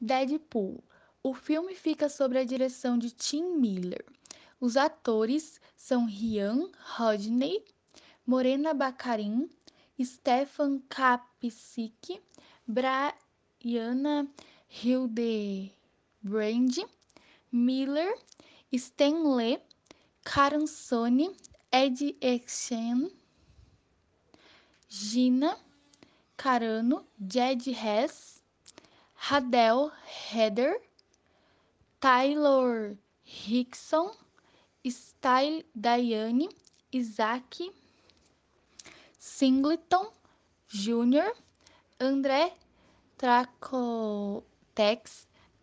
Deadpool. O filme fica sob a direção de Tim Miller. Os atores são Ryan Rodney, Morena Baccarin, Stefan Kapsik, Brianna Hildebrand, Miller, Stan Lee, Karen Sony, Ed Exen, Gina Carano, Jed Hess, Hadel Heather, Taylor Hickson, Style Diane, Isaac Singleton Jr., André Tracotex,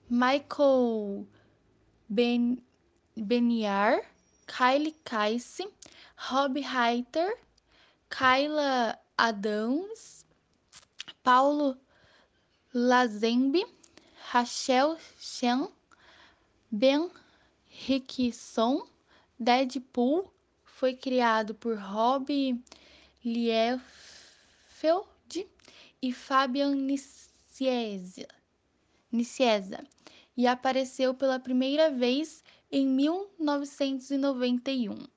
Michael ben, Beniar, Kylie Case, Rob Reiter, Kyla Adams, Paulo Lazembe, Rachel Chen, Ben Rickson, Deadpool foi criado por Rob Liefeld e Fabian Nicieza, Nicieza e apareceu pela primeira vez em 1991.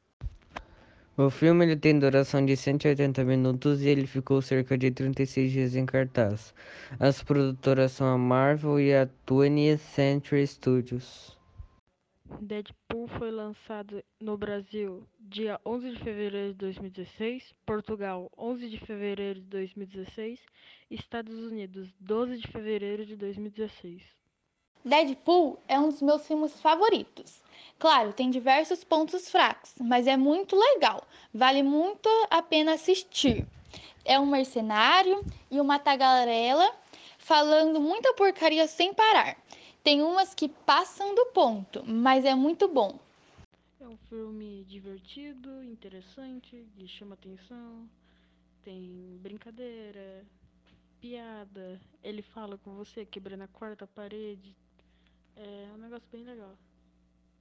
O filme ele tem duração de 180 minutos e ele ficou cerca de 36 dias em cartaz. As produtoras são a Marvel e a 20th Century Studios. Deadpool foi lançado no Brasil dia 11 de fevereiro de 2016, Portugal 11 de fevereiro de 2016 e Estados Unidos 12 de fevereiro de 2016. Deadpool é um dos meus filmes favoritos. Claro, tem diversos pontos fracos, mas é muito legal. Vale muito a pena assistir. É um mercenário e uma tagarela falando muita porcaria sem parar. Tem umas que passam do ponto, mas é muito bom. É um filme divertido, interessante, que chama atenção. Tem brincadeira, piada. Ele fala com você quebrando a quarta parede. É um negócio bem legal.